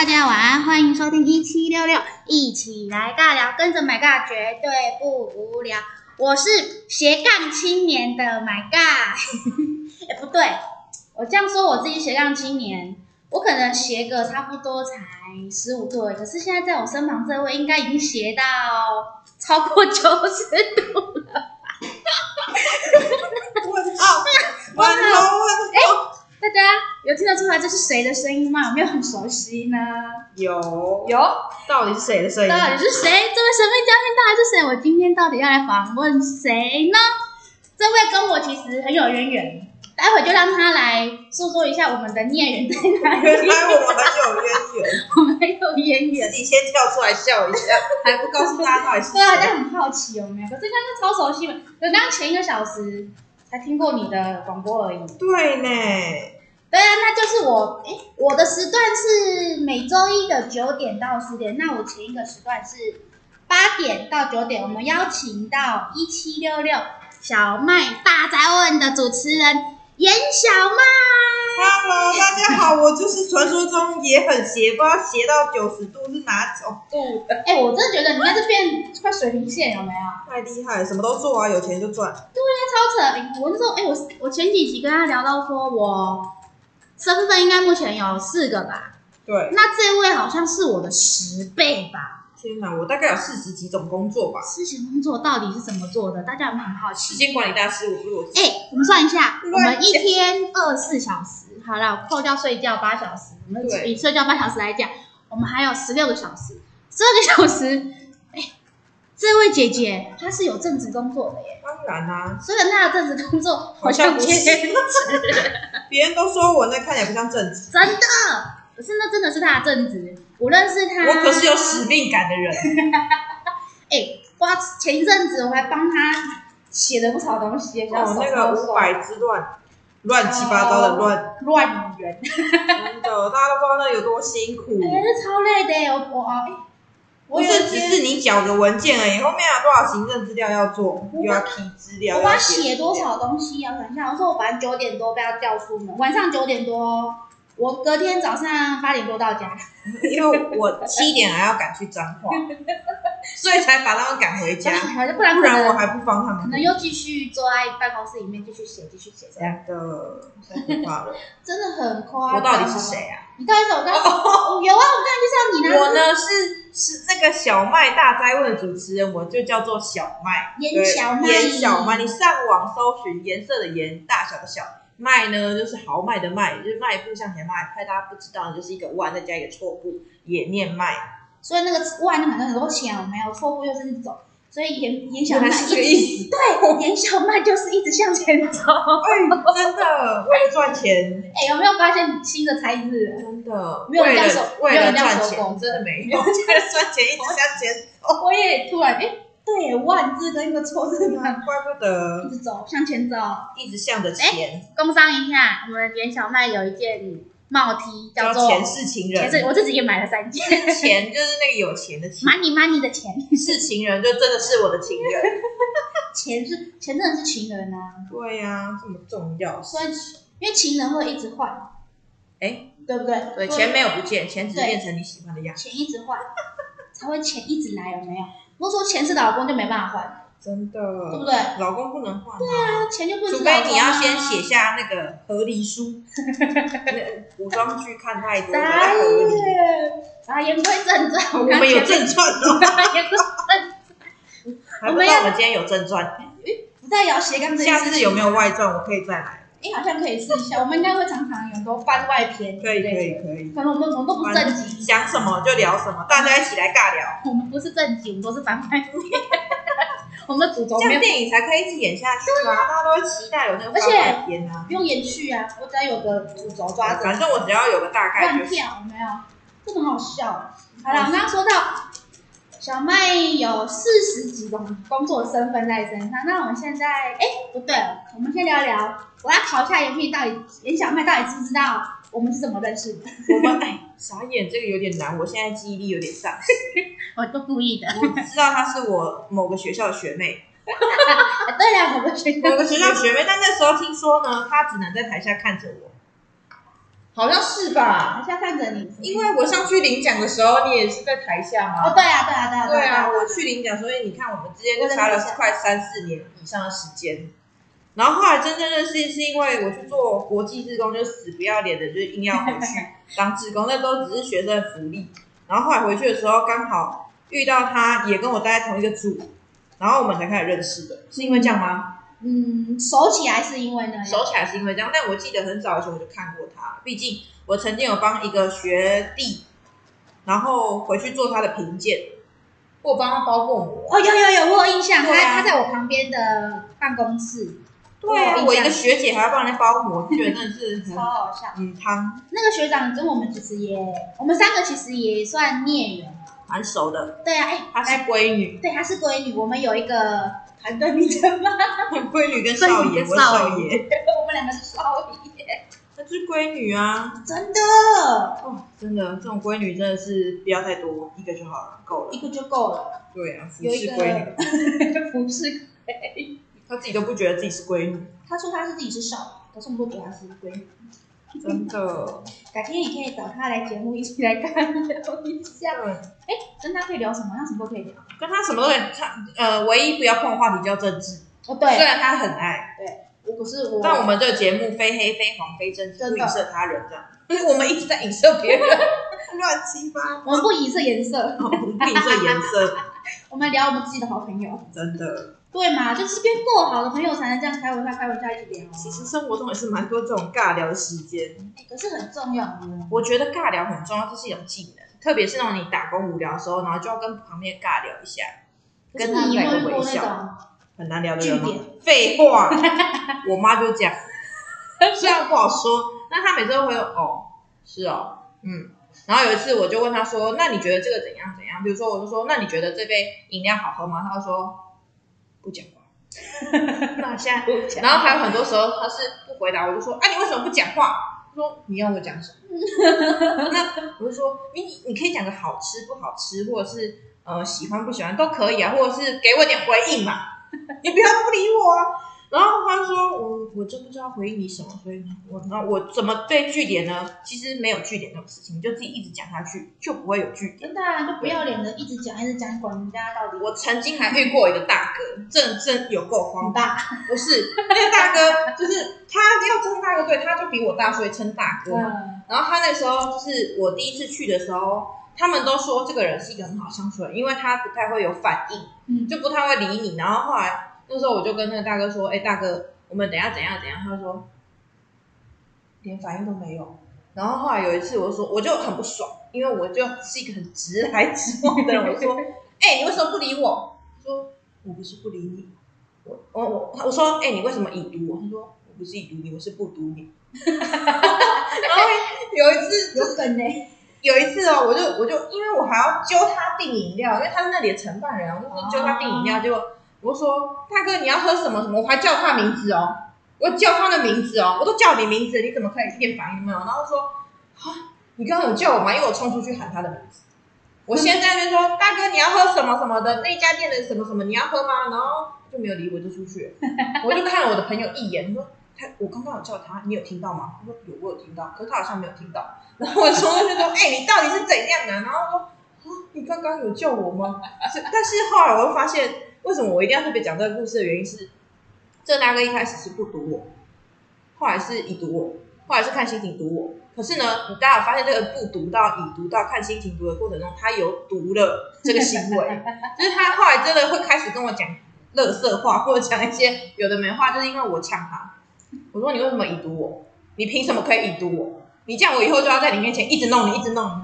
大家晚安，欢迎收听一七六六，一起来尬聊，跟着 My God 绝对不无聊。我是斜杠青年的 My God，哎，不对，我这样说我自己斜杠青年，我可能斜个差不多才十五度，可是现在在我身旁这位应该已经斜到超过九十度了吧？我操！我操！哎。大家有听得出来这是谁的声音吗？有没有很熟悉呢？有有，到底是谁的声音？到底是谁？这位神秘嘉宾到底是谁？我今天到底要来访问谁呢？这位跟我其实很有渊源，待会就让他来诉说一下我们的孽缘在哪里。原来我们很有渊源，我们很有渊源。自己先跳出来笑一下，还不告诉大家到底是谁？对啊，大家很好奇有没有？可是刚刚超熟悉的，就刚刚前一个小时。才听过你的广播而已。对呢。对啊，那就是我，诶，我的时段是每周一的九点到十点，那我前一个时段是八点到九点，我们邀请到一七六六小麦大宅问的主持人。严小麦，Hello，大家好，我就是传说中也很斜，不知道斜到九十度是哪种度的。哎、欸，我真的觉得你在这边快水平线有没有？太厉害，什么都做啊，有钱就赚。对啊，超扯！我那时候，哎、欸，我我前几集跟他聊到说，我身份应该目前有四个吧？对。那这位好像是我的十倍吧？天哪，我大概有四十几种工作吧。事情工作到底是怎么做的？大家有没有很好奇？时间管理大师，我我。哎，我们算一下，我们一天二十四小时，好了，扣掉睡觉八小时，我们以睡觉八小时来讲，我们还有十六个小时，十二个小时。哎，这位姐姐她是有正职工作的耶。当然啦、啊，虽然她的正职工作好像不是，别人都说我那看起来不像正职，真的。可是那真的是他的正职，我认识他。我可是有使命感的人。哎、欸，哇！前一阵子我还帮他写了不少东西，像哦，那个五百之乱，乱七八糟的乱乱源。真的，大家都不知道那有多辛苦。哎、欸，这超累的，我我哎，不是只是你缴个文件而已，后面还有多少行政资料要做，又要提资料。我要写多少东西啊？等一下，我说我反正九点多被他叫出门，晚上九点多。我隔天早上八点多到家，因为我七点还要赶去彰化，所以才把他们赶回家。不然不然我还不帮他们，可能又继续坐在办公室里面继续写，继续写。这样的太可怕了，真的很夸张。我到底是谁啊？你到底是我刚、哦、有啊，我刚才介绍你呢。我呢是是那个小麦大灾问的主持人，我就叫做小麦。颜小麦。颜小麦，你上网搜寻颜色的颜，大小的小。麦呢，就是豪迈的迈，就是迈步向前迈。怕大家不知道，就是一个万再加一个错步，也念迈。所以那个万就很多很多钱没有，错步就是走。所以严严小麦是这个意思。对，严小麦就是一直向前走。哎，真的为了赚钱。哎，有没有发现新的才字？真的，没有人这样手，为了赚钱，真的没有。为了赚钱一直向前走。我也突然哎。对，万字跟一个错字嘛，怪不得。一直走，向前走，一直向着前。工商一下，我们严小麦有一件帽 T，叫做“前世情人”。前世，我自己也买了三件。钱就是那个有钱的钱，money money 的钱。是情人，就真的是我的情人。钱是钱，真的是情人啊。对呀、啊，这么重要。所以，因为情人会一直换，哎，对不对？对，钱没有不见，钱只变成你喜欢的样子。钱一直换，才会钱一直来，有没有？如果说钱是老公就没办法换，真的，对不对？老公不能换。对啊，钱就不能换。除非你要先写下那个和离书。古装剧看太多了。啊，言归正传，我们有正传哦。言归正传，还不知道我们今天有正传。不再聊斜杠。下次有没有外传？我可以再来。哎，好像可以试一下。我们应该会常常有很多番外篇。可以，可以，可以。可能我们我们都不正经，想什么就聊什么，大家一起来尬聊。我们不是正经，我们都是番外篇。我们的主轴。这样电影才可以一直演下去啊？大家都会期待有那个番外篇啊。不用延续啊，我只要有个主轴抓着。反正我只要有个大概。乱跳没有？这很好笑。好了，我们刚刚说到小麦有四十几种工作身份在身上，那我们现在哎不对，我们先聊一聊。我要考一下颜屁，到底颜小麦到底知不知道我们是怎么认识的？我们哎，傻眼，这个有点难，我现在记忆力有点丧失。我都故意的。我知道她是我某个学校的学妹。对呀，某个学校，某个学校学妹，但那时候听说呢，她只能在台下看着我。好像是吧？台下看着你，因为我上去领奖的时候，你也是在台下嘛。哦，对啊，对啊，对啊。对啊，我去领奖，所以你看，我们之间就差了快三四年以上的时间。然后后来真正认识，是因为我去做国际志工，就死不要脸的，就是硬要回去 当志工。那时候只是学生福利。然后后来回去的时候，刚好遇到他，也跟我待在同一个组，然后我们才开始认识的。是因为这样吗？嗯，熟起来是因为呢，熟起来是因为这样。但我记得很早以前我就看过他，毕竟我曾经有帮一个学弟，然后回去做他的评鉴，我帮他包过膜。哦，有有有，我有印象，啊、他他在我旁边的办公室。对啊，我，一个学姐还要帮人家包膜，觉得真的是 超好笑。嗯，汤。那个学长跟我们其实也，我们三个其实也算孽缘，蛮熟的。对啊，哎，她是闺女。对，她是闺女。我们有一个团队名称吗？闺女跟少爷，我少爷。我们两个是少爷。她是闺女啊，真的。哦，真的，这种闺女真的是不要太多，一个就好了，够了。一个就够了。对啊，服侍闺女。服侍闺女。他自己都不觉得自己是闺女。他说他是自己是少女，可是我们都觉得他是闺女。真的。改天你可以找他来节目一起来看聊一下。哎、欸，跟他可以聊什么？他什么都可以聊。跟他什么都可以。他呃，唯一不要碰的话题叫政治。哦，对。虽然他很爱。对。我不是我。但我们这个节目非黑非黄非政治，不影射他人这样。就 是我们一直在影射别人，乱七八糟。我们不影射颜色。我们不影射颜色。我们聊我们自己的好朋友。真的。对嘛，就是边过好的朋友才能这样开玩笑、开玩笑一起聊。其实生活中也是蛮多这种尬聊的时间，可是很重要的。我觉得尬聊很重要，这是一种技能，特别是那种你打工无聊的时候，然后就要跟旁边尬聊一下，跟他来个微笑，很难聊的人吗？废话，我妈就这样，虽然不好说，那她每次都会哦，是哦，嗯。然后有一次我就问她说，那你觉得这个怎样怎样？比如说我就说，那你觉得这杯饮料好喝吗？她就说。不讲话，那现在不讲。然后还有很多时候他是不回答，我就说，啊，你为什么不讲话？他说你要我讲什么？那我就说，你你可以讲个好吃不好吃，或者是呃喜欢不喜欢都可以啊，或者是给我点回应嘛。你不要不理我啊。然后他说：“我我真不知道回应你什么，所以我那我怎么对据点呢？其实没有据点这种事情，你就自己一直讲下去，就不会有据点。真的啊，就不要脸的一直讲，一直讲，管人家到底。我曾经还遇过一个大哥，真真有够荒大，不是那个大哥，就是他要称大哥，对，他就比我大，所以称大哥。嗯、然后他那时候就是我第一次去的时候，他们都说这个人是一个很好相处的人，因为他不太会有反应，嗯，就不太会理你。然后后来。那时候我就跟那个大哥说：“哎、欸，大哥，我们等一下怎样怎样？”他说：“连反应都没有。”然后后来有一次，我就说我就很不爽，因为我就是一个很直来直往的人。我说：“哎、欸，你为什么不理我？”说：“我不是不理你，我我我我说：哎、欸，你为什么已读我？”他说：“我不是已读你，我是不读你。”然后有一次有梗呢，有一次哦，我就我就因为我还要揪他订饮料，因为他是那里的承办人，我就揪他订饮料，结果。我说大哥，你要喝什么什么？我还叫他名字哦，我叫他的名字哦，我都叫你名字，你怎么可以一点反应都没有？然后说啊，你刚刚有叫我吗？因为我冲出去喊他的名字。我现在就说大哥，你要喝什么什么的？那家店的什么什么你要喝吗？然后就没有理我，就出去。我就看了我的朋友一眼，说他我刚刚有叫他，你有听到吗？他说有，我有听到，可是他好像没有听到。然后我冲出去说，哎、你到底是怎样的？然后说啊，你刚刚有叫我吗？但是后来我又发现。为什么我一定要特别讲这个故事的原因是，这大哥一开始是不读我，后来是已读我，后来是看心情读我。可是呢，你大家有发现这个不读到已读到看心情读的过程中，他有读了这个行为，就是他后来真的会开始跟我讲乐色话，或者讲一些有的没话，就是因为我呛他。我说你为什么已读我？你凭什么可以已读我？你这样我以后就要在你面前一直弄你，一直弄你。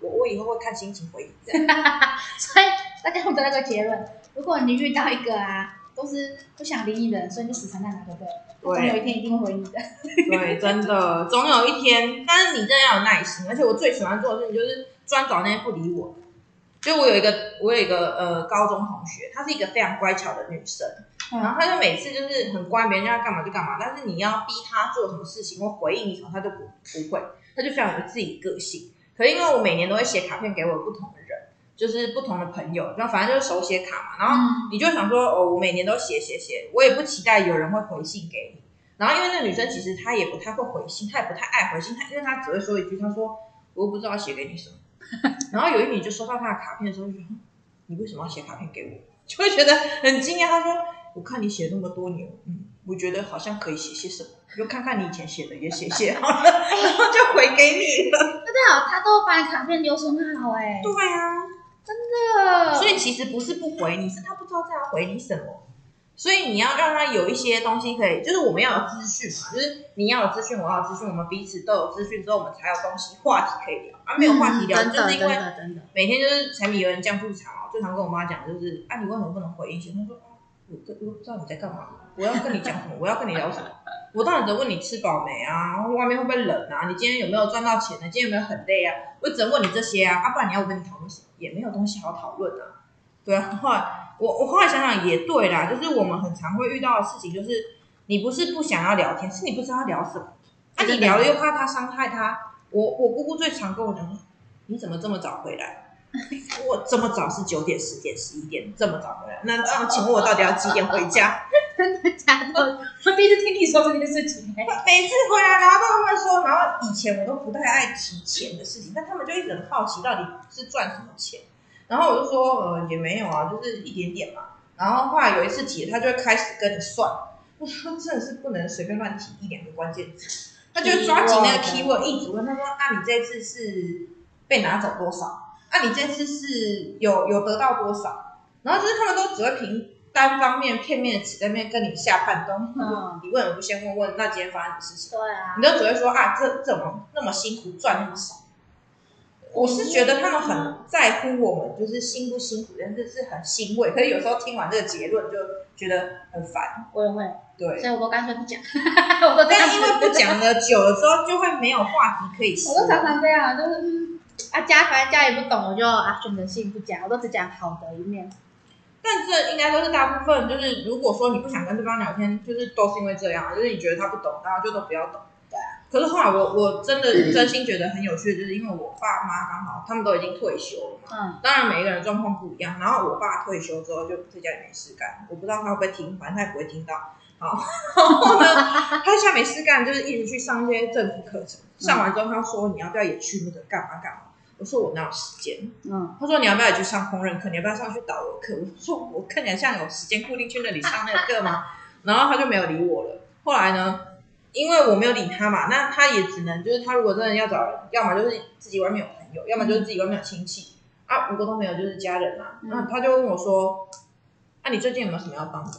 我我以后会看心情回应这样。所以大家有得那个结论。如果你遇到一个啊，都是不想理你的人，所以你就死缠烂打，对不对？对。总有一天一定会回你的。对，真的，总有一天。但是你真的要有耐心，而且我最喜欢做的事情就是专找那些不理我。就我有一个，我有一个呃高中同学，她是一个非常乖巧的女生，嗯、然后她就每次就是很乖，别人家干嘛就干嘛，但是你要逼她做什么事情或回应你什么，她就不不会，她就非常有自己个性。可是因为我每年都会写卡片给我不同的人。就是不同的朋友，然后反正就是手写卡嘛，然后你就想说，哦，我每年都写写写，我也不期待有人会回信给你，然后因为那女生其实她也不太会回信，她也不太爱回信，她因为她只会说一句，她说我不知道写给你什么。然后有一年就收到她的卡片的时候，就说你为什么要写卡片给我？就会觉得很惊讶。她说我看你写那么多年，嗯，我觉得好像可以写些什么，就看看你以前写的也写写好了，然后就回给你了。那最好他都把卡片留存好哎。对啊，真的。所以其实不是不回你，是他不知道这样回你什么。所以你要让他有一些东西可以，就是我们要有资讯嘛，就是你要有资讯，我要有资讯，我们彼此都有资讯之后，我们才有东西话题可以聊。啊，没有话题聊，嗯、就是因为每天就是柴米油盐酱醋茶，最常跟我妈讲就是，啊，你为什么不能回一些？她说啊，我我不知道你在干嘛，我要跟你讲什么，我要跟你聊什么，我当然只问你吃饱没啊，然后外面会不会冷啊，你今天有没有赚到钱呢？今天有没有很累啊？我只能问你这些啊，啊，不然你要我跟你讨论什么？也没有东西好讨论的。对啊，后来我我后来想想也对啦，就是我们很常会遇到的事情，就是你不是不想要聊天，是你不知道聊什么。那、啊、你聊了又怕他伤害他。我我姑姑最常跟我讲说，你怎么这么早回来？我这么早是九点、十点、十一点这么早回来？那那请问我到底要几点回家？真的假的？我第一次听你说这件事情。每次回来然后都会说，然后以前我都不太爱提钱的事情，但他们就一直很好奇到底是赚什么钱。然后我就说，呃，也没有啊，就是一点点嘛。然后后来有一次提，他就会开始跟你算。我说真的是不能随便乱提一两个关键词，他就抓紧那个 keyword 一组。他说啊，你这次是被拿走多少？啊，你这次是有有得到多少？然后就是他们都只会凭单方面片面的词在那边跟你下判断。嗯，你问我不先问问，那今天发生的事情？对啊，你都只会说啊，这怎么那么辛苦赚那么少？我是觉得他们很在乎我们，就是辛不辛苦，但是是很欣慰。可是有时候听完这个结论，就觉得很烦。我也会，对，所以我都干脆不讲。我都这样，因为不讲了，久了之后就会没有话题可以说。我都常常这样，就是嗯，啊加，反正加也不懂，我就啊选择性不讲，我都只讲好的一面。但这应该都是大部分，就是如果说你不想跟对方聊天，就是都是因为这样，就是你觉得他不懂，然后就都不要懂对。可是后来我我真的 真心觉得很有趣的，就是因为我爸妈刚好他们都已经退休了嘛。嗯。当然每一个人状况不一样。然后我爸退休之后就在家里没事干，我不知道他会不会听，反正他也不会听到。好，然后呢，他现在没事干，就是一直去上一些政府课程。上完之后他说：“你要不要也去那个干嘛干嘛？”我说：“我哪有时间？”嗯。他说：“你要不要也去上烹饪课？你要不要上去导游课？”我说：“我看起来像有时间固定去那里上那个课吗？”然后他就没有理我了。后来呢？因为我没有理他嘛，那他也只能就是他如果真的要找人，要么就是自己外面有朋友，要么就是自己外面有亲戚啊。如果都没有，就是家人啊。那他就问我说：“那、啊、你最近有没有什么要帮的？”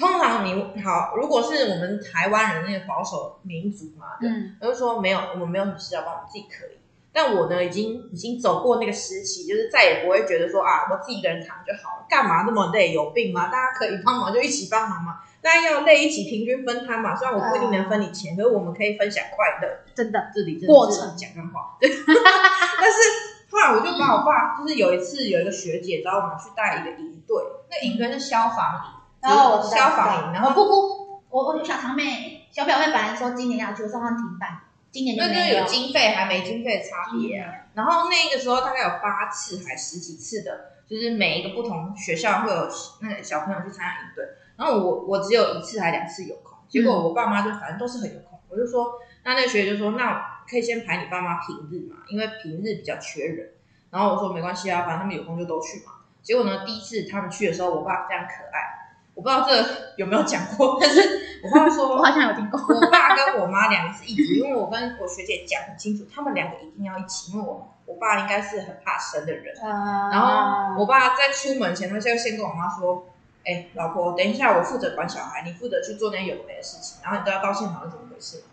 通常你好，如果是我们台湾人那个保守民族嘛，嗯，我就说没有，我们没有什么事要帮，我们自己可以。但我呢，已经已经走过那个时期，就是再也不会觉得说啊，我自己一个人扛就好了，干嘛那么累？有病吗？大家可以帮忙就一起帮忙嘛。大家要累一起平均分摊嘛，虽然我不一定能分你钱，可是我们可以分享快乐。真的，这里真的过程讲真话。对，但是后来我就把我爸，就是有一次有一个学姐找我们去带一个营队，那营队是消防营，然后消防营，然后姑姑，我我小堂妹、小表妹本来说今年要去，说他们停办，今年就没有。有经费还没经费的差别啊。然后那个时候大概有八次还十几次的，就是每一个不同学校会有那个小朋友去参加营队。然后我我只有一次还两次有空，结果我爸妈就反正都是很有空，我就说，那那个学姐就说，那可以先排你爸妈平日嘛，因为平日比较缺人。然后我说没关系啊，反正他们有空就都去嘛。结果呢，第一次他们去的时候，我爸非常可爱，我不知道这有没有讲过，但是我爸说，我好像有听过，我爸跟我妈两个是一组，因为我跟我学姐讲很清楚，他们两个一定要一起，因为我我爸应该是很怕生的人，然后我爸在出门前，他就先跟我妈说。哎、欸，老婆，等一下，我负责管小孩，你负责去做那些有的没的事情，然后你都要到现场是怎么回事？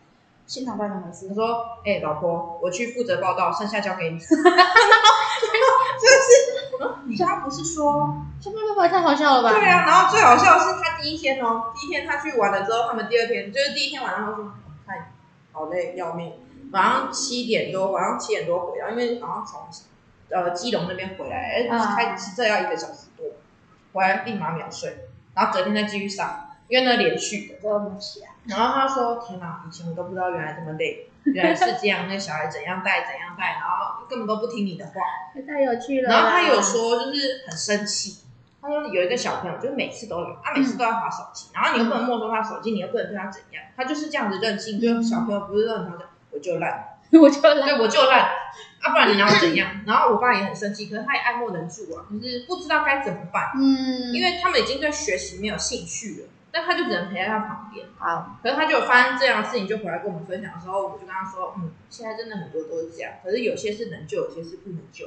现场办怎么回事？他说：“哎、欸，老婆，我去负责报道，剩下交给你。” 你刚刚不是说？这会不会太好笑了吧？对啊，然后最好笑的是他第一天哦，第一天他去玩了之后，他们第二天就是第一天晚上他说：“太好累，要命！”晚上七点多，晚上七点多回来，因为好像从呃基隆那边回来，哎，开车这要一个小时多。回来立马秒睡，然后隔天再继续上，因为那连续的。然后他说：“天哪，以前我都不知道原来这么累，原来是这样。那小孩怎样带怎样带，然后根本都不听你的话，太有趣了。”然后他有说就是很生气，他他说有一个小朋友，就是每次都有，他每次都要划手机，然后你又不能没收他手机，你又不能对他怎样，他就是这样子任性，就小朋友不是任他的，我就烂，我就烂，对，我就烂，啊，不然你要怎样？然后我爸也很生气，可是他也爱莫能助啊，可是不知道该怎么办，嗯，因为他们已经对学习没有兴趣了，但他就只能陪在他旁边。好，可是他就有发生这样的事情，就回来跟我们分享的时候，我们就跟他说，嗯，现在真的很多都是这样，可是有些是能救，有些是不能救。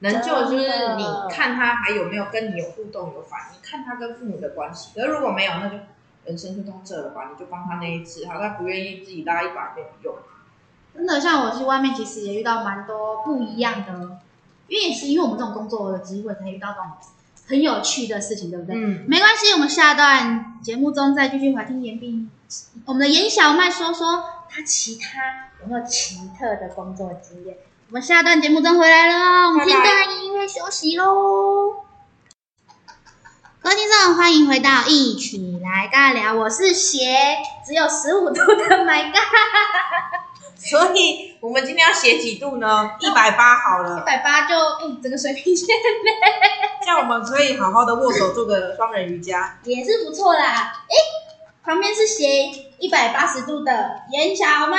能救就是你看他还有没有跟你有互动有反应，看他跟父母的关系。可是如果没有，那就人生就到这了吧，你就帮他那一次，好，他不愿意自己拉一把没有用。真的，像我去外面，其实也遇到蛮多不一样的，因为也是因为我们这种工作的机会，才遇到这种很有趣的事情，对不对？嗯，没关系，我们下段节目中再继续来听严彬，我们的严小麦说说他其他有没有奇特的工作经验。我们下段节目中回来了，我们听段音乐休息喽。各位听众，欢迎回到一起来尬聊，我是斜只有十五度的 My God。所以我们今天要斜几度呢？一百八好了，一百八就哎，整个水平线嘞。这样我们可以好好的握手做个双人瑜伽，也是不错啦。哎。旁边是斜一百八十度的严小麦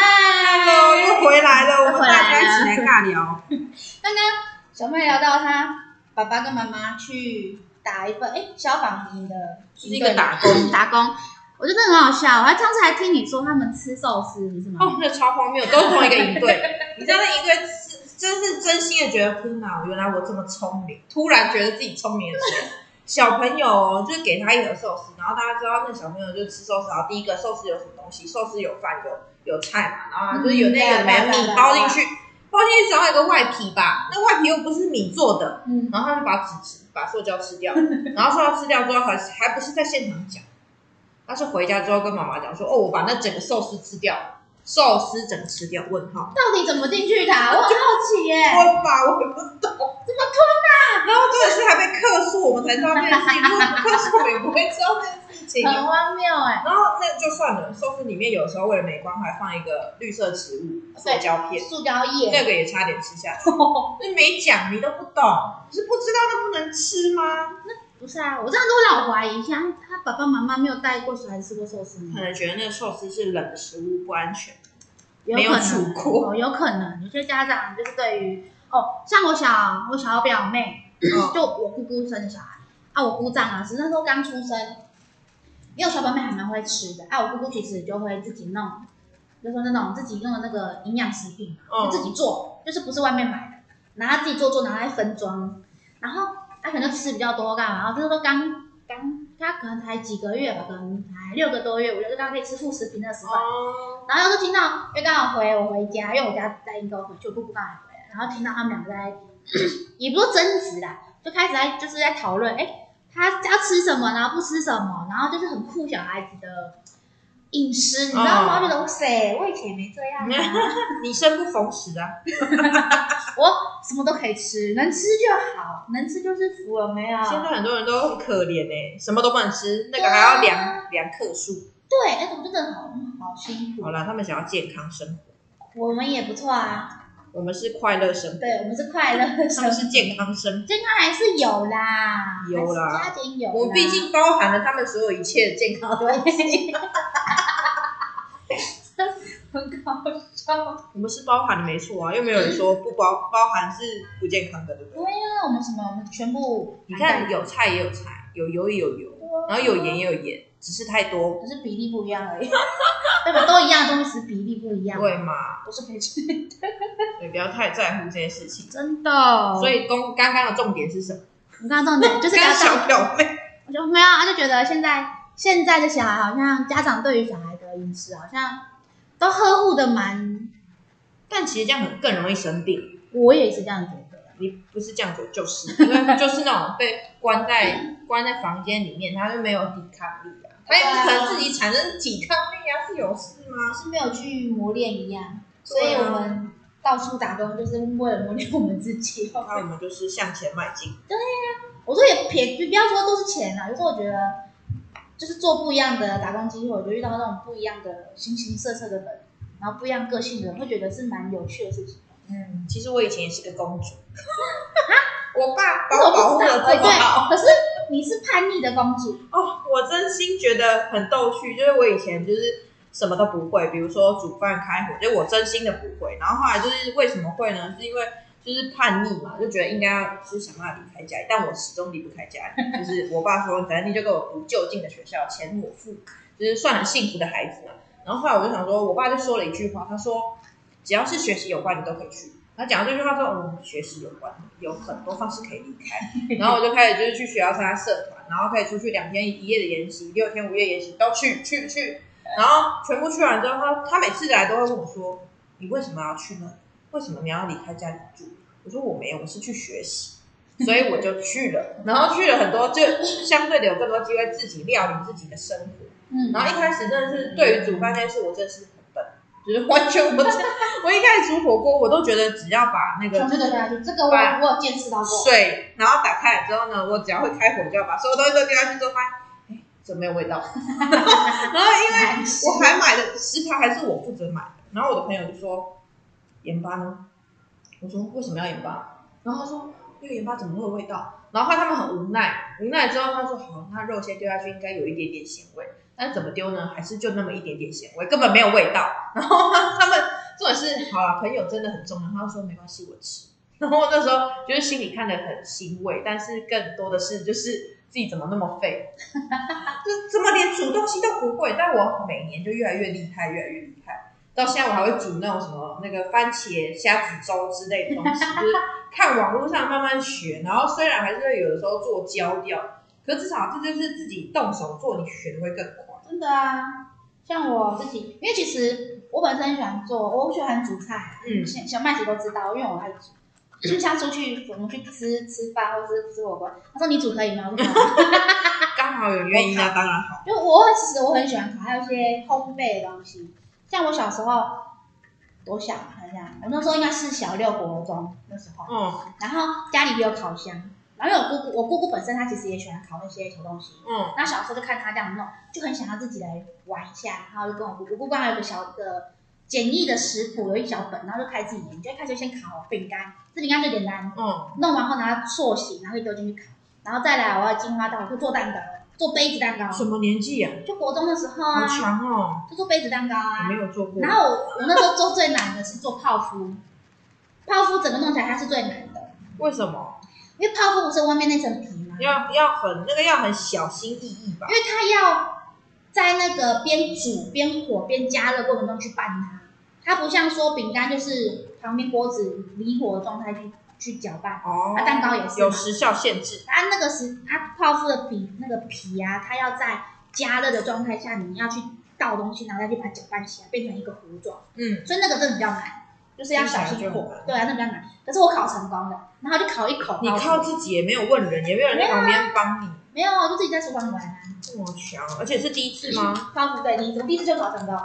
，Hello，又回来了，我们大家一起来尬聊。刚刚小麦聊到他爸爸跟妈妈去打一份哎消防营的，是一个打工，打工，我觉得很好笑。我还上次还听你说他们吃寿司是吗？哦，那超荒谬，都是同一个营队。你知道那营队是真是真心的觉得，天哪，原来我这么聪明，突然觉得自己聪明的时候。小朋友就是给他一盒寿司，然后大家知道那小朋友就吃寿司，然后第一个寿司有什么东西？寿司有饭有有菜嘛，然后就是有那个没米包进去，包进去只要有个外皮吧，那外皮又不是米做的，嗯，然后他就把纸吃，把塑胶吃掉，然后塑胶吃掉之后还还不是在现场讲，他是回家之后跟妈妈讲说，哦，我把那整个寿司吃掉，寿司整个吃掉？问号，到底怎么进去的？我很好奇耶，我把我也不懂，怎么吞啊？然后这个是还被克诉，我们才知道这件事情。如果不克诉，我也不会知道这件事情。很荒谬哎。然后那就算了，寿司里面有时候为了美观还放一个绿色植物塑胶片、塑胶叶，那个也差点吃下去。那没讲，你都不懂，你是不知道那不能吃吗？那不是啊，我这样都会老怀疑，像他爸爸妈妈没有带过小孩吃过寿司吗？可能觉得那个寿司是冷的食物不安全，有没有煮过。哦，有可能有些家长就是对于哦，像我小我小表妹。就我姑姑生的小孩啊，我姑丈啊，是那时候刚出生，因为我小表妹还蛮会吃的啊，我姑姑其实就会自己弄，就说那种自己用的那个营养食品，就自己做，就是不是外面买的，拿他自己做做，拿来分装，然后他可能吃比较多干嘛，然后就是说刚刚他可能才几个月吧，可能才六个多月，我觉得刚可以吃副食品的时候，然后又是听到，因为刚好回我回家，因为我家在英国回去，我姑姑刚好回来，然后听到他们两个在。也不说争执啦，就开始在就是在讨论，哎，他要吃什么，然后不吃什么，然后就是很酷小孩子的饮食，你知道吗？就觉得哇塞，我以前也没这样啊。你生不逢时啊，我什么都可以吃，能吃就好，能吃就是福了，没有。现在很多人都很可怜哎，什么都不能吃，那个还要量量克数。对，那种真的好好辛苦。好了，他们想要健康生活，我们也不错啊。我们是快乐生，对，我们是快乐生，他们是健康生，健康还是有啦，有啦，家庭有，我们毕竟包含了他们所有一切的健康东西，很搞笑。我们是包含的没错啊，又没有人说不包包含是不健康的，对不对？对啊，我们什么？我们全部，你看有菜也有菜，有油也有油，然后有盐也有盐，只是太多，只是比例不一样而已。对吧？都一样的东西，只是比例不一样。对嘛？都是可以吃的。对，不要太在乎这些事情。真的。所以，公刚刚的重点是什么？我刚刚重点就是家长。小表妹。我就没有，他就觉得现在现在的小孩好像家长对于小孩的饮食好像都呵护的蛮，但其实这样很更容易生病。我也是这样觉得。你不是这样觉得，就是因为就是那种被关在关在房间里面，他就没有抵抗力。他也不可能自己产生抵抗力啊，是有事吗？是没有去磨练一样，所以我们到处打工就是为了磨练我们自己。那我们就是向前迈进。对呀、啊，我说也撇，就不要说都是钱啊。有时候我觉得，就是做不一样的打工机会，我就遇到那种不一样的形形色色的人，然后不一样个性的人，会觉得是蛮有趣的事情。嗯，其实我以前也是个公主。我爸把我保护的这么好，可是你是叛逆的公主哦，我真心觉得很逗趣，就是我以前就是什么都不会，比如说煮饭、开火，就我真心的不会。然后后来就是为什么会呢？是因为就是叛逆嘛，就觉得应该是想办法离开家里，但我始终离不开家里。就是我爸说，反正你就给我读就近的学校，钱我付，就是算很幸福的孩子嘛。然后后来我就想说，我爸就说了一句话，他说只要是学习有关，你都可以去。他讲这句话说，嗯，学习有关，有很多方式可以离开。然后我就开始就是去学校参加社团，然后可以出去两天一夜的研习，六天五夜研习都去去去。然后全部去完之后，他他每次来都会问我说，你为什么要去呢？为什么你要离开家里住？我说我没有，我是去学习，所以我就去了。然后去了很多，就相对的有更多机会自己料理自己的生活。嗯，然后一开始真的是对于煮饭这件事，我真的是就是完全不知道。我一开始煮火锅，我都觉得只要把那个这个这个我我有见识到过。水，然后打开来之后呢，我只要会开火，就要把所有东西都丢下去之后，发现哎，怎么没有味道？然后因为我还买的食材还是我负责买的，然后我的朋友就说。盐巴呢？我说为什么要盐巴？然后他说那个盐巴怎么会有味道？然后他们很无奈，无奈之后他说好，那肉先丢下去，应该有一点点咸味，但是怎么丢呢？还是就那么一点点咸味，根本没有味道。然后 他们重点是好了，朋友真的很重要。他说没关系，我吃。然后那时候就是心里看得很欣慰，但是更多的是就是自己怎么那么废，就怎么连煮东西都不会？但我每年就越来越厉害，越来越厉害。到现在我还会煮那种什么那个番茄虾子粥之类的东西，就是看网络上慢慢学。然后虽然还是会有的时候做焦掉，可至少这就是自己动手做，你学的会更快。真的啊，像我自己，因为其实我本身很喜欢做，我喜欢煮菜。嗯，小小麦子都知道，因为我爱煮。就像出去我们去吃吃饭或是吃火锅，他说你煮可以吗？刚好有原因那当然好。就我其实我很喜欢烤，还有一些烘焙的东西。像我小时候多小啊，好像我那时候应该是小六国中那时候，嗯，然后家里也有烤箱，然后我姑姑，我姑姑本身她其实也喜欢烤那些小东西，嗯，然后小时候就看她这样弄，就很想要自己来玩一下，然后就跟我姑姑，姑姑还有个小的简易的食谱，有一小本，然后就开自己研究，就开始先烤饼干，这饼干最简单，嗯，弄完后拿它塑形，然后就丢进去烤，然后再来我要进化到会做蛋糕。做杯子蛋糕，什么年纪啊？就国中的时候啊，好强哦！就做杯子蛋糕啊，没有做过。然后我，我那时候做最难的是做泡芙，泡芙整个弄起来它是最难的。为什么？因为泡芙不是外面那层皮吗？要要很那个要很小心翼翼吧？因为它要在那个边煮边火边加热过程中去拌它，它不像说饼干就是旁边锅子离火的状态去。去搅拌，哦，它蛋糕也是有时效限制。它那个是它泡芙的皮，那个皮啊，它要在加热的状态下，你要去倒东西，然后再去把它搅拌起来，变成一个糊状。嗯，所以那个真的比较难，就是要小心火。对啊，那比较难。可是我考成功了，然后就考一口。你靠自己也没有问人，也没有人在旁边帮你。没有啊，就自己在厨房玩啊。这么强，而且是第一次吗？泡芙对，第一次，第一次就考成功。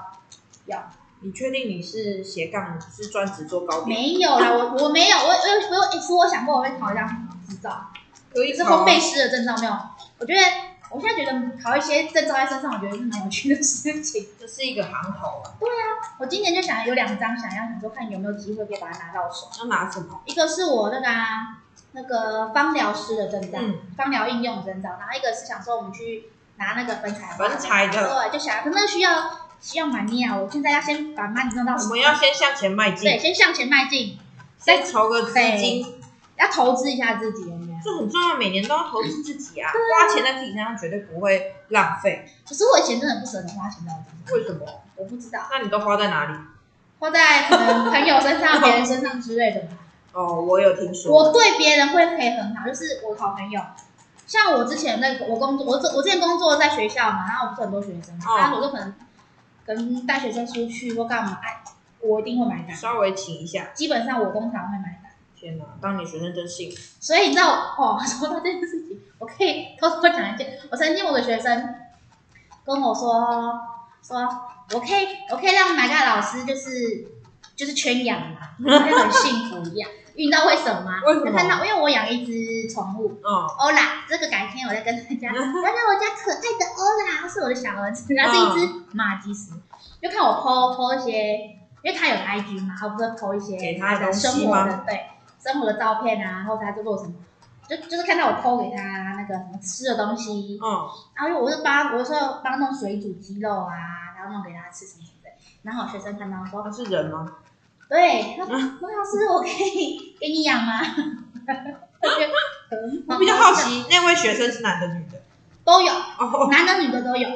有。你确定你是斜杠，是专职做糕点？没有啦，我我没有，我我我有一次我想过我会考一张执照，有一是烘焙师的证照没有？我觉得我现在觉得考一些证照在身上，我觉得是蛮有趣的事情。这是一个行头啊。对啊，我今年就想有两张，想要想说看有没有机会可以把它拿到手。要拿什么？一个是我那个、啊、那个芳疗师的证照，嗯、芳疗应用证照，然后一个是想说我们去拿那个粉彩粉彩的，对，就想可能需要。需要 money 啊！我现在要先把 money 弄到手。我们要先向前迈进。对，先向前迈进，再筹个资金，要投资一下自己？这很重要，每年都要投资自己啊！花钱在自己身上绝对不会浪费。可是我以前真的不舍得花钱在我身上。为什么？我不知道。那你都花在哪里？花在可能朋友身上、别人身上之类的。哦，我有听说。我对别人会可以很好，就是我好朋友。像我之前那个，我工作，我我之前工作在学校嘛，然后我不是很多学生嘛，然后我就可能。跟带学生出去或干嘛，哎，我一定会买单。稍微请一下。基本上我通常会买单。天哪，当你学生真幸福。所以你知道哦，说到这件事情，我可以偷偷讲一件。我曾经我的学生跟我说，说我可以，我可以让买嘎老师就是就是圈养嘛，就很幸福一样。你知道为什么吗？为什么？看到，因为我养一只宠物，哦，欧拉，这个改天我再跟大家然后我家可爱的欧拉，它是我的小儿子，它是一只马吉斯。就看我 po po 一些，因为他有 IG 嘛，他不是 po 一些他的生活的对生活的照片啊，然后他就做什么，就就是看到我偷给他那个什么吃的东西，嗯，然后我就帮，我说帮弄水煮鸡肉啊，然后弄给他吃什么的。然后学生看到说，他是人吗？对，那那老师，我可以给你养吗？我比较好奇，那位学生是男的女的？都有，哦，男的女的都有，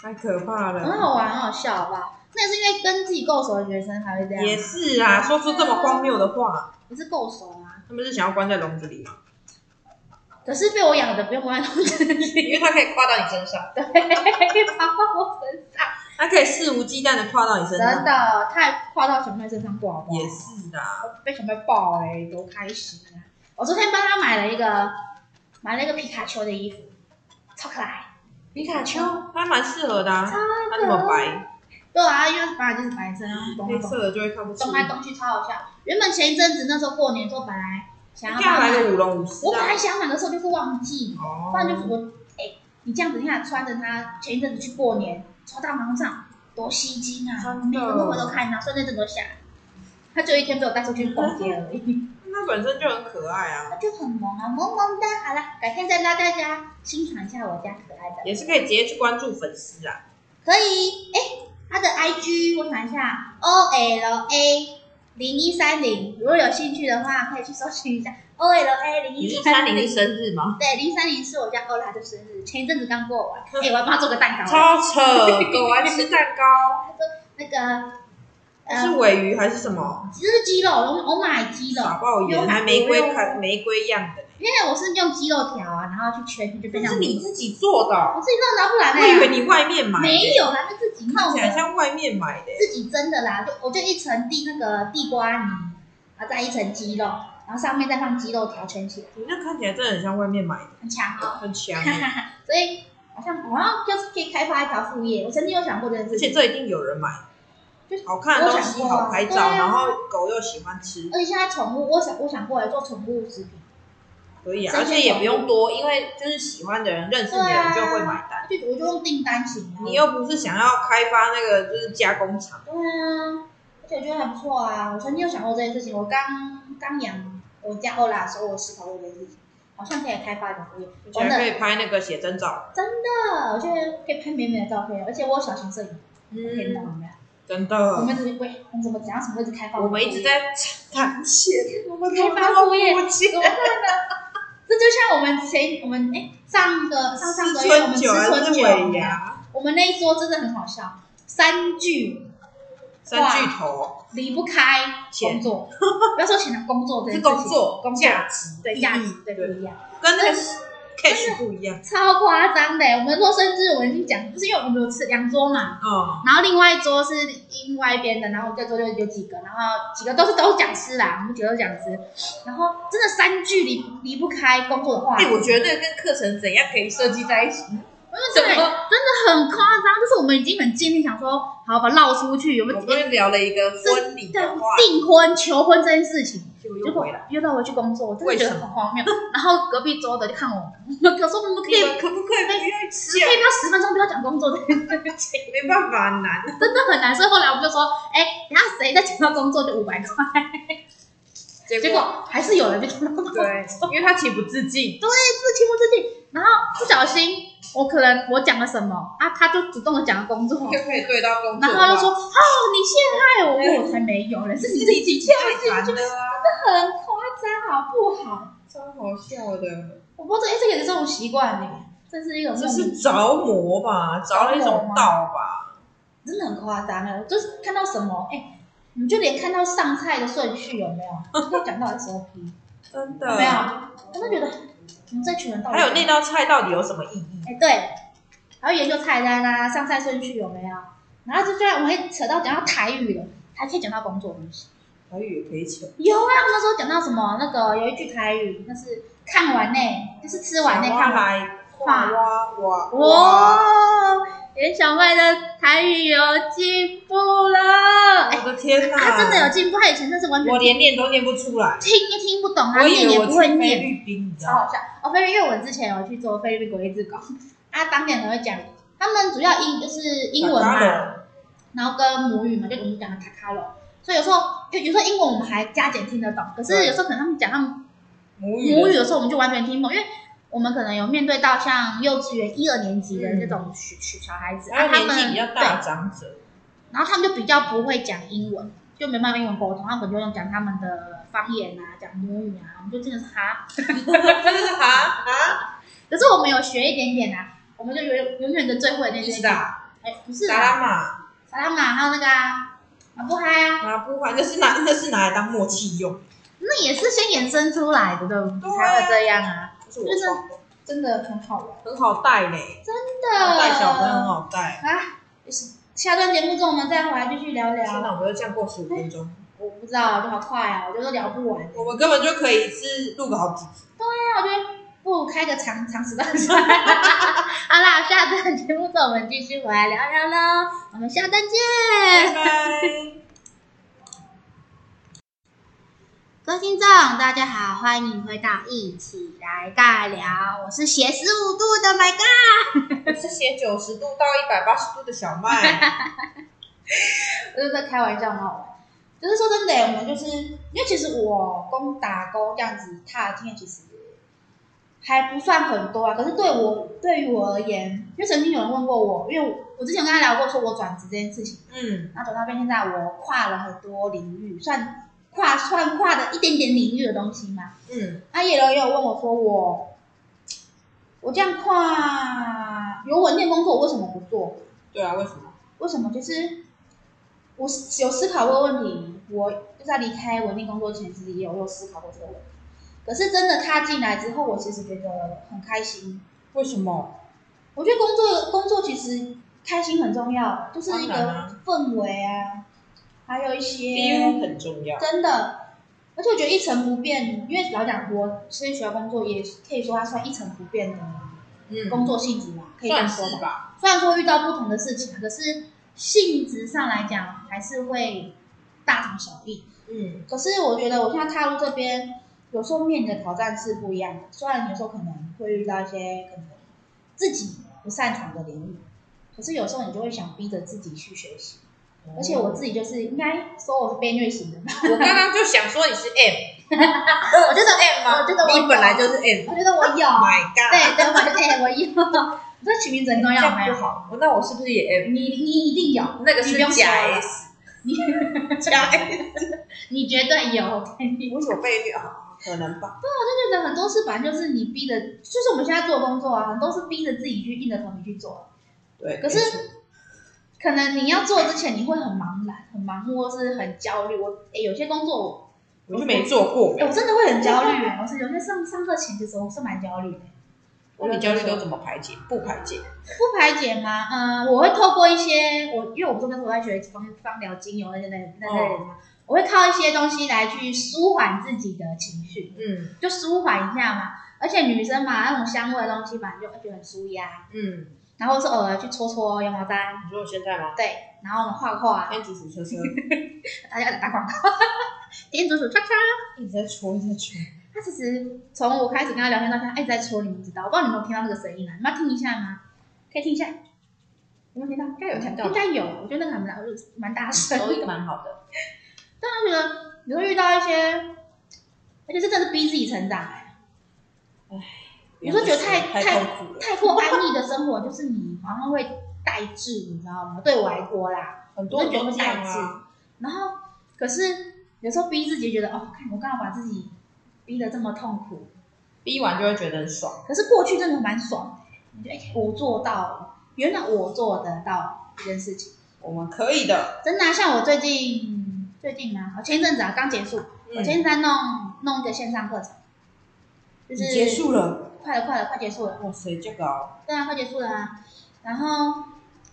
太可怕了。很好玩，很好笑，好不好？那也是因为跟自己够熟的学生才会这样。也是啊，说出这么荒谬的话。你是够熟吗？他们是想要关在笼子里吗？可是被我养的不用关在笼子里，因为它可以跨到你身上。对，可以爬到我身上。它可以肆无忌惮的跨到你身上。真的，太跨到小妹身上不好不好？也是的。被小妹抱哎、欸，多开心啊！我昨天帮他买了一个，买了一个皮卡丘的衣服，超可爱。皮卡丘，它蛮适合的啊。超它那么白。对啊，因为本来就是白色，然后黑色的就会看不出。动来动去超好笑。原本前一阵子那时候过年的时候，本来想要买个舞龙舞狮。我本来想买的时候就是忘记，哦。不然就是我，哎、欸，你这样子你看穿着它，前一阵子去过年，穿到马路上多吸睛啊！每个都回头看到，瞬间整个下。他就一天被我带出去逛街而已。那本身就很可爱啊。它就很萌啊，萌萌的。好了，改天再拉大家欣赏一下我家可爱的。也是可以直接去关注粉丝啊。可以，哎、欸。他的 IG 我想一下，O L A 零一三零，如果有兴趣的话，可以去搜寻一下 O L A 零一三零。生日吗？对，零三零是我家欧拉的生日，前一阵子刚过完，哎、欸，我要帮他做个蛋糕。超扯，狗爱吃蛋糕。他说那个，呃、是尾鱼还是什么？这是鸡肉，我我买鸡肉。傻爆眼，还玫瑰开玫瑰样的。因为我是用鸡肉条啊，然后去圈，就变成。是你自己做的？我自己弄的，不然呢？我以为你外面买的。没有啦，是自己弄起来像外面买的。自己蒸的啦，就我就一层地那个地瓜泥，然后再一层鸡肉，然后上面再放鸡肉条圈起来。你那看起来真的很像外面买的。很强哦。很强。所以好像好像就是可以开发一条副业。我曾经有想过这件事情。而且这一定有人买。好看的东西，好拍照，然后狗又喜欢吃。而且现在宠物，我想我想过来做宠物食品。可以啊，而且也不用多，因为就是喜欢的人、认识的人就会买单。就我就用订单型。你又不是想要开发那个就是加工厂。对啊，而且我觉得还不错啊。我曾经有想过这件事情，我刚刚养我家欧拉的时候，我思考过这件事情，好像可以开发一个副业，真的可以拍那个写真照。真的，我觉得可以拍美美的照片，而且我有小型摄影，天哪，有没有？真的。我们怎么会？我们怎么讲什么位置开发？我们一直在谈钱，我们开发副业，怎么办呢？这就像我们前我们哎上个上上个月我们吃春酒，我们那一桌真的很好笑，三句三巨头。离不开工作，不要说钱了，工作这件事情，工作价值对价值对不一样，跟那个 cash 不一样，超夸张的。我们说甚至，我已经讲，就是因为我们有吃两桌嘛，嗯，然后另外一桌是另外一边的，然后这桌就有几个，然后几个都是都是讲师啦，我们几个都是讲师，然后真的三句离离不开工作的话。哎，我觉得跟课程怎样可以设计在一起？真的真的很夸张，就是我们已经很尽力想说，好把绕出去。我们今天聊了一个婚礼的话，订婚求婚这件事情。结果约到我去工作，我真的觉得很荒谬。然后隔壁桌的就看我，可说我们可以可不可以不要讲？可以不要十分钟不要讲工作这件事情？没办法，难，真的很难。所以后来我们就说，哎，然后谁再讲到工作就五百块。结果还是有人被讲到对，因为他情不自禁，对，是情不自禁。然后不小心，我可能我讲了什么啊，他就主动的讲了工作，就可以对到工作。然后他就说，哦，你陷害我，我才没有嘞，是你自己跳进去的啊。很夸张，好不好？超好笑的。我不知道这一次也是这种习惯呢，这是一种。这是着魔吧，着了一种道吧。真的很夸张哎，就是看到什么，哎，你就连看到上菜的顺序有没有，都讲到 SOP。真的。没有，我都觉得，你们这群人到底。还有那道菜到底有什么意义？哎，对，还要研究菜单啊，上菜顺序有没有？然后就虽然我们会扯到讲到台语了，还可以讲到工作东西。台语也可以扯。有啊，那时候讲到什么？那个有一句台语，那是看完呢，就是吃完呢，看完。哇哇哇！哇！连小麦的台语有进步了。我的天哪！他真的有进步，他以前真是完全。我连念都念不出来。听也听不懂，他念也不会念。菲律宾，你知道？超好笑哦！菲律宾，因为我之前有去做菲律宾国语字稿，啊，当年都会讲，他们主要英就是英文嘛，然后跟母语嘛，就我们讲的卡卡罗。所以有时候，有有时候英文我们还加减听得懂，可是有时候可能他们讲他们母语母语的时候，我们就完全听不懂，因为我们可能有面对到像幼稚园一二年级的这种小小孩子，然后他们年纪比较大的长者，然后他们就比较不会讲英文，就没办法英文沟通，他们就用讲他们的方言啊，讲母语啊，我们就真的是哈，真的是哈哈。可是我们有学一点点啊，我们就永永远的最会的那些。哎，不是。萨拉玛，萨拉玛，还有那个啊，马布嗨啊。马布嗨，那是拿那是拿来当默契用。那也是先衍生出来的，对不对？才会这样啊。就是真的很好玩，很好带嘞。真的。带小朋友很好带。啊，下段节目之后我们再回来继续聊聊。天哪，我们就这样过十五分钟。我不知道，就好快啊，我觉得聊不完。我们根本就可以是录个好几集。对啊，我觉得不如开个长长时段出来。好啦，下段节目之后我们继续回来聊聊喽。我们下段见。拜拜。各位听众，大家好，欢迎回到一起来尬聊。我是斜十五度的麦尬，我是斜九十度到一百八十度的小麦。我就在开玩笑嘛，就是说真的，我们就是因为其实我工打工这样子，他的经验其实还不算很多啊。可是对我对于我而言，因为曾经有人问过我，因为我之前跟他聊过，说我转职这件事情，嗯，那转到变现在我跨了很多领域，算。跨算跨的一点点领域的东西嘛，嗯，那叶也有问我说我，我这样跨有稳定工作，我为什么不做？对啊，为什么？为什么？就是我有思考过问题，我就在离开稳定工作前，其实也有有思考过这个问题。可是真的踏进来之后，我其实觉得很开心。为什么？我觉得工作工作其实开心很重要，就是一个氛围啊。还有一些很重要，真的，而且我觉得一成不变，因为老讲我其实学校工作也可以说它算一成不变的工作性质吧，嗯、可以这样说吧。虽然说遇到不同的事情，可是性质上来讲还是会大同小异。嗯，可是我觉得我现在踏入这边，有时候面临的挑战是不一样的。虽然有时候可能会遇到一些可能自己不擅长的领域，可是有时候你就会想逼着自己去学习。而且我自己就是应该说我是被虐型的吧。我刚刚就想说你是 M，我觉得 M 吗？我觉得我你本来就是 M，我觉得我有。My God！对对，我有。这取名很重要，没有好。那我是不是也 M？你你一定有，那个是假 S，你假 S，你绝对有。我是我被虐啊？可能吧。对，我就觉得很多事反正就是你逼的，就是我们现在做工作啊，很多是逼着自己去硬着头皮去做。对，可是。可能你要做之前，你会很茫然、很忙，或是很焦虑。我哎，有些工作我，我就没做过。我真的会很焦虑。我是有些上上课前的时候，我是蛮焦虑的。那你焦虑都怎么排解？不排解？不排解吗？嗯，我会透过一些我，因为我不是跟我在学芳芳疗精油那些那那类的嘛，我会靠一些东西来去舒缓自己的情绪。嗯，就舒缓一下嘛。而且女生嘛，那种香味的东西，反正就觉得很舒压。嗯。然后是偶尔去搓搓羊毛毡。你说我现在吗？对，然后我们画画。天竺鼠车车。大家打广告。天竺鼠叉叉。一直在搓，一直在搓。他其实从我开始跟他聊天到现在，一直在搓，你们知道？我不知道你们有听到那个声音啊？你们要听一下吗？可以听一下。有没有听到？应该有听到。应该有，我觉得那个还蛮蛮大声。收音蛮好的。但我觉得你会遇到一些，而且是真的是逼自己成长哎。唉。有时候觉得太太太，太过安逸的生活，就是你好像会代志，你知道吗？对我来说啦，很多人都会怠滞。然后，可是有时候逼自己，觉得哦，看我刚好把自己逼得这么痛苦，逼完就会觉得很爽。可是过去真的蛮爽的，你觉得我做到了，原来我做得到这件事情，我们可以的。真的啊，像我最近最近啊，我前一阵子啊刚结束，嗯、我前一阵在弄弄一个线上课程，就是结束了。快了，快了，快结束了！哇塞，这个哦！对啊，快结束了啊！然后，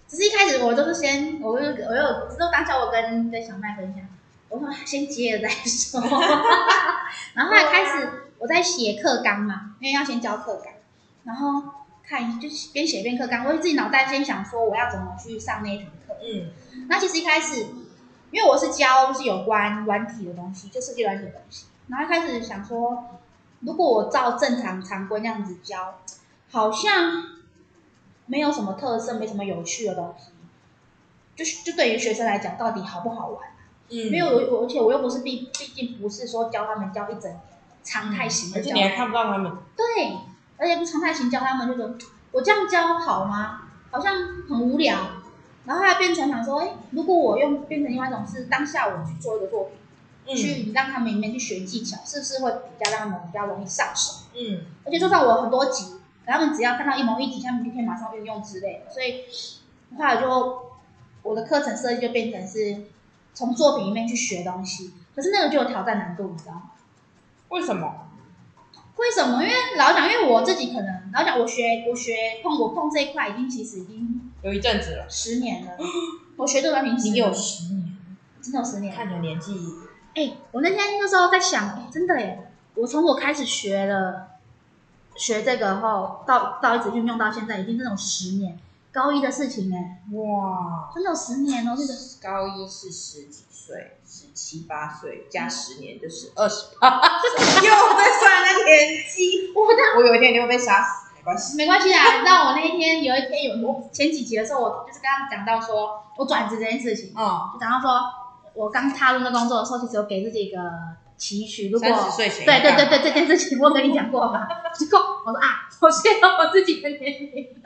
只是一开始我都是先，我又我又，只是当下我跟跟小麦分享，我说先接了再说。然后后来开始我在写课纲嘛，因为要先教课纲，然后看就边写边课纲，我自己脑袋先想说我要怎么去上那一堂课。嗯。那其实一开始，因为我是教就是有关软体的东西，就设计软体的东西，然后一开始想说。如果我照正常常规那样子教，好像没有什么特色，没什么有趣的东西。就是就对于学生来讲，到底好不好玩？嗯，没有我而且我又不是毕毕竟不是说教他们教一整年，常态型的教，而且你还看不到他们。对，而且不常态型教他们，就说我这样教好吗？好像很无聊。然后他变成想说，哎，如果我用变成另外一种是当下我去做一个作品，嗯、去让他们里面去学技巧，是不是会比较让他们比较容易上手？嗯，而且就算我很多集，他们只要看到一模一题，他们就可以马上运用之类的。所以后来就我的课程设计就变成是从作品里面去学东西，可是那个就有挑战难度，你知道吗？为什么？为什么？因为老讲，因为我自己可能老讲，我学我学碰我碰这一块已经其实已经有一阵子了，十年了。我学这个东西，你有十年，真的有十年。看你年纪，哎、欸，我那天那时候在想，欸、真的耶，我从我开始学了学这个后，到到一直运用到现在，已经这种十年。高一的事情哎，哇，真的有十年哦，这个高一是十几岁，十七八岁加十年就是二十八，又在算那年纪。我的，我有一天就会被杀死，没关系，没关系啊。你知道我那一天有一天有我前几集的时候，我就是刚刚讲到说我转职这件事情，嗯，就讲到说我刚踏入那工作的时候，其实有给自己一个期许，如果对对对对，这件事情我跟你讲过吧？结果我说啊，我泄露我自己的年龄。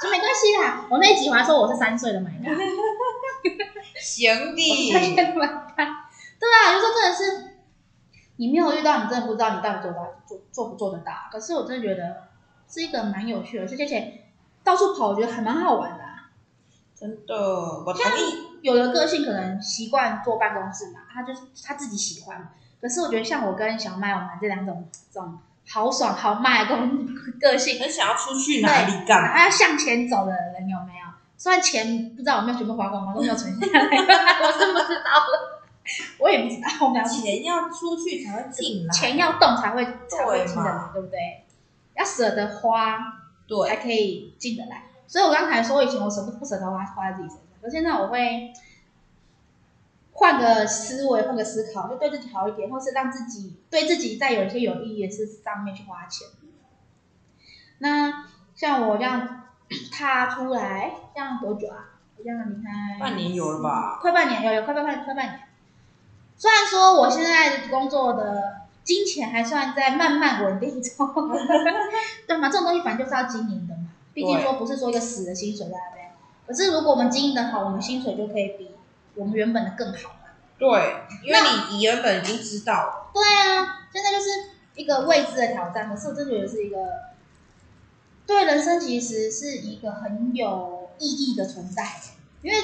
就没关系啦，我那一集还说我是三岁的买家，行的，三岁的买家，对啊，就说真的是，你没有遇到，你真的不知道你到底做不做做不做得到。可是我真的觉得是一个蛮有趣的，而且到处跑，我觉得还蛮好玩的、啊。真的，我同意。有的个性可能习惯坐办公室嘛，他就是他自己喜欢。可是我觉得像我跟小麦我们这两种这种。豪爽豪迈的个性，很想要出去哪里干嘛？还要向前走的人有没有？虽然钱不知道有没有全部花光，我都没有存下来，我是不知道了。我也不知道。我们钱要出去才会进来，钱要动才会才会进来，对不对？要舍得花，对，才可以进得来。所以我刚才说，以前我舍不不舍得花花在自己身上，可现在我会。换个思维，换个思考，就对自己好一点，或是让自己对自己再有一些有意义的事上面去花钱。那像我这样踏出来，这样多久啊？我这样离开半年有了吧？快半年，有有快半快快半年。虽然说我现在工作的金钱还算在慢慢稳定中，对嘛？这种东西反正就是要经营的嘛。毕竟说不是说一个死的薪水在那边。可是如果我们经营的好，我们薪水就可以比。我们原本的更好嘛？对，因为你你原本已经知道了。对啊，现在就是一个未知的挑战。可是我真觉得是一个，对人生其实是一个很有意义的存在。因为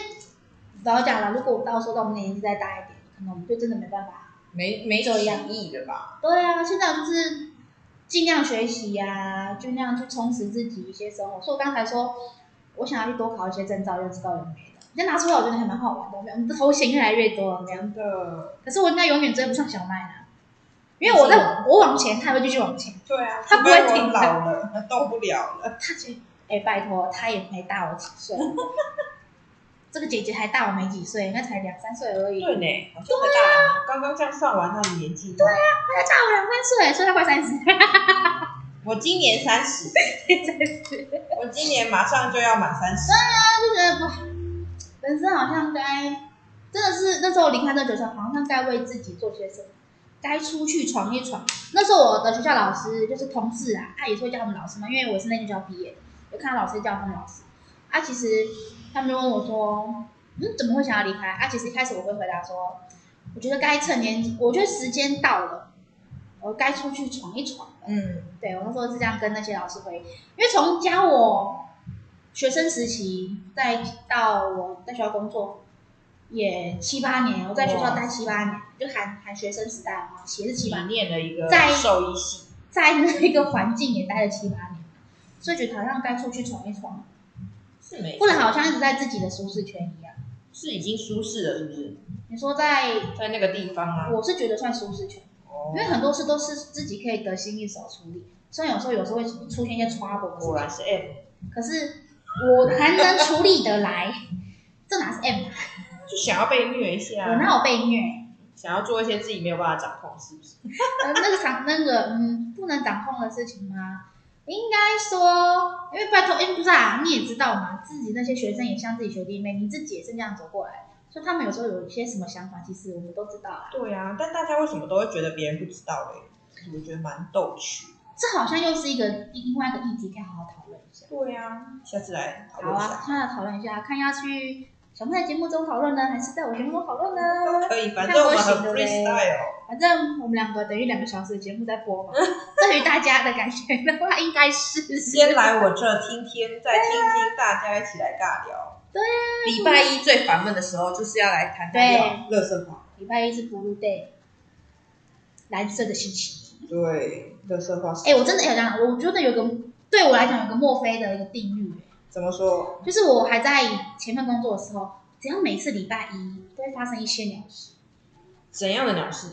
老实讲了，如果我到时候到我们年纪再大一点，可能我们就真的没办法没没这样意义的吧？对啊，现在就是尽量学习呀、啊，尽量去充实自己一些生活。所以我刚才说，我想要去多考一些证照，又知道有没的。你拿出来，我觉得还蛮好玩的。我们的头衔越来越多了，真的。可是我应该永远追不上小麦呢，因为我在我往前，他会继续往前。对啊，他不会停。老了，他动不了了。他其实哎，拜托，他也没大我几岁。这个姐姐还大我没几岁，那才两三岁而已。对呢，好像才大。刚刚这样算完，他的年纪。对啊，他才大我两三岁，所以他快三十。我今年三十。我今年马上就要满三十。对啊，就觉得不。人生好像该，真的是那时候离开那学校，好像该为自己做些什么，该出去闯一闯。那时候我的学校老师就是同事啊，他也是会叫他们老师嘛，因为我是那学校毕业，有看到老师叫他们老师。啊，其实他们就问我说，嗯，怎么会想要离开？啊，其实一开始我会回答说，我觉得该趁年，我觉得时间到了，我该出去闯一闯。嗯，对，我那时候是这样跟那些老师回，因为从教我。学生时期，再到我在学校工作，也七八年。我在学校待七八年，就喊喊学生时代嘛，也是七八年。念了一个兽医系，在那一个环境也待了七八年，所以觉得好像该出去闯一闯。是没。不能好像一直在自己的舒适圈一样。是已经舒适了，是不是？你说在在那个地方啊？我是觉得算舒适圈，因为很多事都是自己可以得心应手处理。虽然有时候有时候会出现一些 trouble，果然是 M，可是。我还能处理得来，这哪是 M？就想要被虐一下。我哪有被虐？想要做一些自己没有办法掌控，是不是？呃，那个掌那个嗯，不能掌控的事情吗？应该说，因为拜托，哎，不是啊，你也知道嘛，自己那些学生也像自己学弟妹，你自己也是这样走过来，所以他们有时候有一些什么想法，其实我们都知道啊。对啊，但大家为什么都会觉得别人不知道嘞？我觉得蛮逗趣。这好像又是一个另外一个议题，可以好好讨论一下。对啊，下次来讨论一下。好啊，下次来讨论一下，看要去小麦节目中讨论呢，还是在我节目中讨论呢？都可以，反正我们很 freestyle。反正我们两个等于两个小时的节目在播嘛。对于大家的感觉的话，应该是先来我这听听，再听听大家一起来尬聊。对啊。礼拜一最烦闷的时候，就是要来谈谈聊垃圾话。礼拜一是 Blue Day，蓝色的星期。对，垃圾话。哎，我真的哎讲，我觉得有个对我来讲有个墨菲的一个定律。怎么说？就是我还在前面工作的时候，只要每次礼拜一都会发生一些鸟事。怎样的鸟事？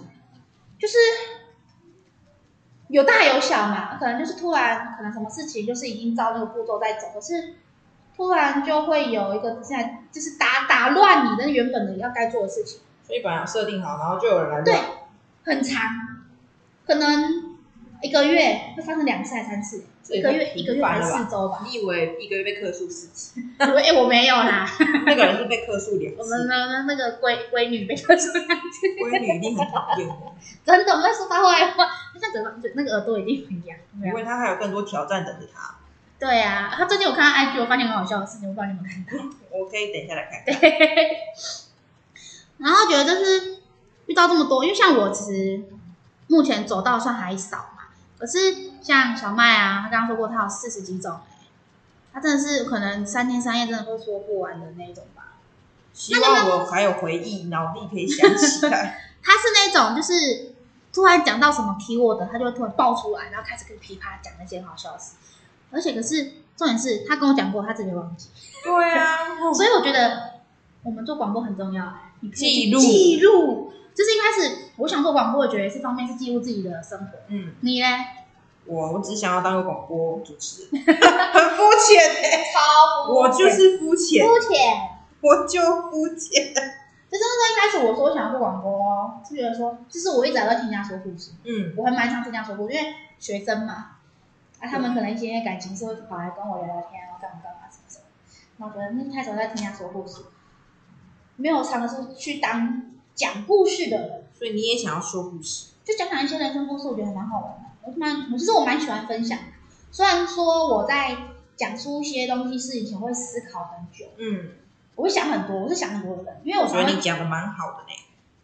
就是有大有小嘛，可能就是突然，可能什么事情就是已经照那个步骤在走，可是突然就会有一个现在就是打打乱你的原本的要该做的事情。所以本来设定好，然后就有人来。对，很长，可能一个月会发生两次还是三次？一个月一个月还是四周吧？你以为一个月被克数四次？哎、欸，我没有啦。那个人是被克数两次。我们的那个闺闺女被克数两次。闺女一定很讨厌我。真的，我在说他坏话。他像整个那个耳朵一定很痒。因为他还有更多挑战等着他。对啊，他最近有看到 IG，我发现很好笑的事情，我不知道你们看到。我可以等一下来看。对。然后觉得就是遇到这么多，因为像我其实目前走到算还少嘛，可是。像小麦啊，他刚刚说过他有四十几种，他真的是可能三天三夜真的会说不完的那种吧。希望我还有回忆，脑力可以想起来。他是那种就是突然讲到什么 keyword 他就会突然爆出来，然后开始跟噼啪讲那些好笑的事。而且可是重点是他跟我讲过，他自己忘记。对啊，所以我觉得我们做广播很重要，你记录记录。就是一开始我想做广播，我觉得是方面是记录自己的生活。嗯，你呢？我我只想要当个广播主持人，很肤浅哎，超肤浅，我就是肤浅，肤浅，我就肤浅。就真的在一开始我说我想要做广播，就觉得说，就是我一直在听人家说故事，嗯，我还蛮常听人家说故事，因为学生嘛，啊，他们可能一些感情是会跑来跟我聊聊天，然后干嘛干嘛什么什么，那我觉得那一开始我在听人家说故事，没有尝试去当讲故事的人，所以你也想要说故事，就讲讲一些人生故事，我觉得还蛮好玩的。我蛮，我其实我蛮喜欢分享的。虽然说我在讲出一些东西是以前会思考很久，嗯，我会想很多，我是想很多的人，因为我觉得你讲的蛮好的呢。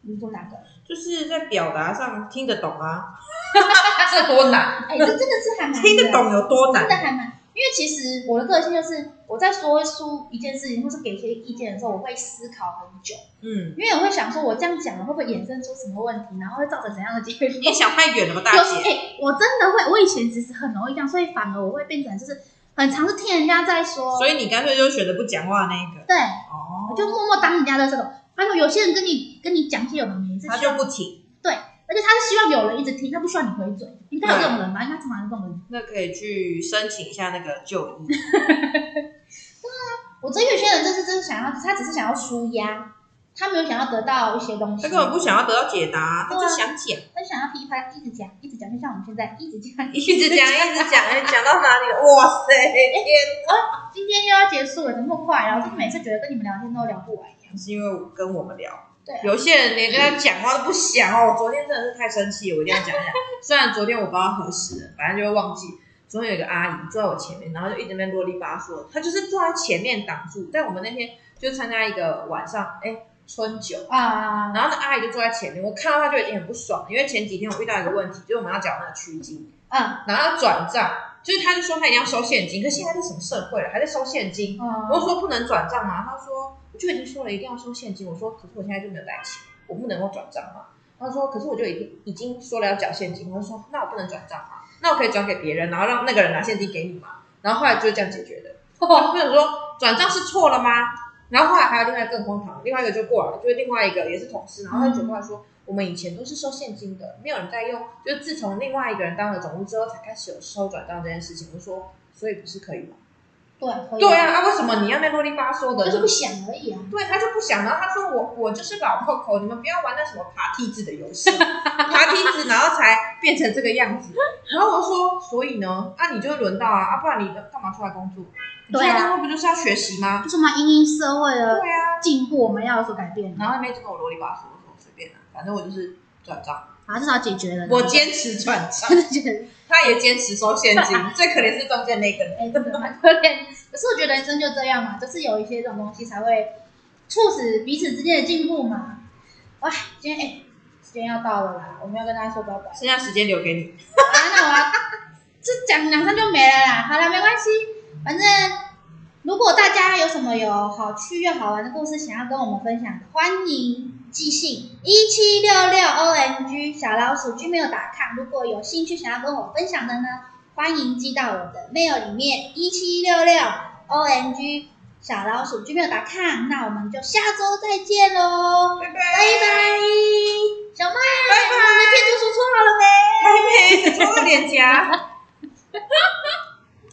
你说哪个？就是在表达上听得懂啊，这多难？哎、欸，这真的是还蛮听得懂有多难？真的还蛮。因为其实我的个性就是，我在说出一件事情或是给一些意见的时候，我会思考很久。嗯，因为我会想说，我这样讲了会不会衍生出什么问题，然后会造成怎样的结果？你想太远了吧，大姐？哎、欸，我真的会，我以前其实很容易这样，所以反而我会变成就是很常是听人家在说。所以你干脆就选择不讲话那一个。对，哦，我就默默当人家的这种。还有有些人跟你跟你讲些有的没的，他就不听。且他是希望有人一直听，他不需要你回嘴。应该有这种人吧？应该通常是这种人。那可以去申请一下那个就医。对啊，我觉得有些人就是真的想要，他只是想要舒压，他没有想要得到一些东西。他根本不想要得到解答，他就想讲。他想要噼啪一直讲，一直讲，就像我们现在一直讲，一直讲，一直讲，哎，讲到哪里了？哇塞！天啊，今天又要结束了，怎么那么快？然后就每次觉得跟你们聊天都聊不完一样。是因为跟我们聊。对啊、有些人连跟他讲话都不想哦。我昨天真的是太生气，我一定要讲一讲。虽然昨天我不知道何时了，反正就会忘记。昨天有一个阿姨坐在我前面，然后就一直在那啰里吧嗦。她就是坐在前面挡住。但我们那天就参加一个晚上，哎，春酒啊。然后那阿姨就坐在前面，我看到她就已经很不爽，因为前几天我遇到一个问题，就是我们要缴那个区金，嗯，然后要转账，就是他就说他一定要收现金，可是现在是什么社会了，还在收现金？嗯，我说不能转账吗？他说。就已经说了一定要收现金，我说可是我现在就没有带钱，我不能够转账嘛。他说可是我就已经已经说了要缴现金，我就说那我不能转账嘛，那我可以转给别人，然后让那个人拿现金给你嘛。然后后来就是这样解决的。我想说转账是错了吗？然后后来还有另外更荒唐，另外一个就过来了，就是另外一个也是同事，然后他就过来说、我们以前都是收现金的，没有人在用，就是自从另外一个人当了总务之后才开始有收转账这件事情。我说所以不是可以吗？对，对啊，为什么你要那啰里吧嗦的？就是不想而已啊。对，他就不想，然后他说我我就是老 Coco，你们不要玩那什么爬梯子的游戏，爬梯子，然后才变成这个样子。然后我说，所以呢，啊，你就会轮到啊，啊，不然你干嘛出来工作？对啊，不就是要学习吗？就是嘛，因应社会的对啊，进步，我们要有所改变。然后那边就跟我啰里吧嗦，我说随便啊，反正我就是转账。啊，至少解决了。我坚持转账，他也坚持收现金。最可怜是中间那个，哎，真的蛮可怜。可是我觉得人生就这样嘛，就是有一些这种东西才会促使彼此之间的进步嘛。哇，今天哎，时间要到了啦，我们要跟大家说拜拜。剩下时间留给你。啊，那我要这讲两声就没了啦。好了，没关系，反正如果大家有什么有好趣又好玩的故事想要跟我们分享的，欢迎。寄信一七六六 O M G 小老鼠 gmail.com，如果有兴趣想要跟我分享的呢，欢迎寄到我的 mail 里面一七六六 O M G 小老鼠 gmail.com，那我们就下周再见喽，拜拜。拜拜，小麦，拜拜，你的天竺鼠搓好了没？还没，搓个脸颊。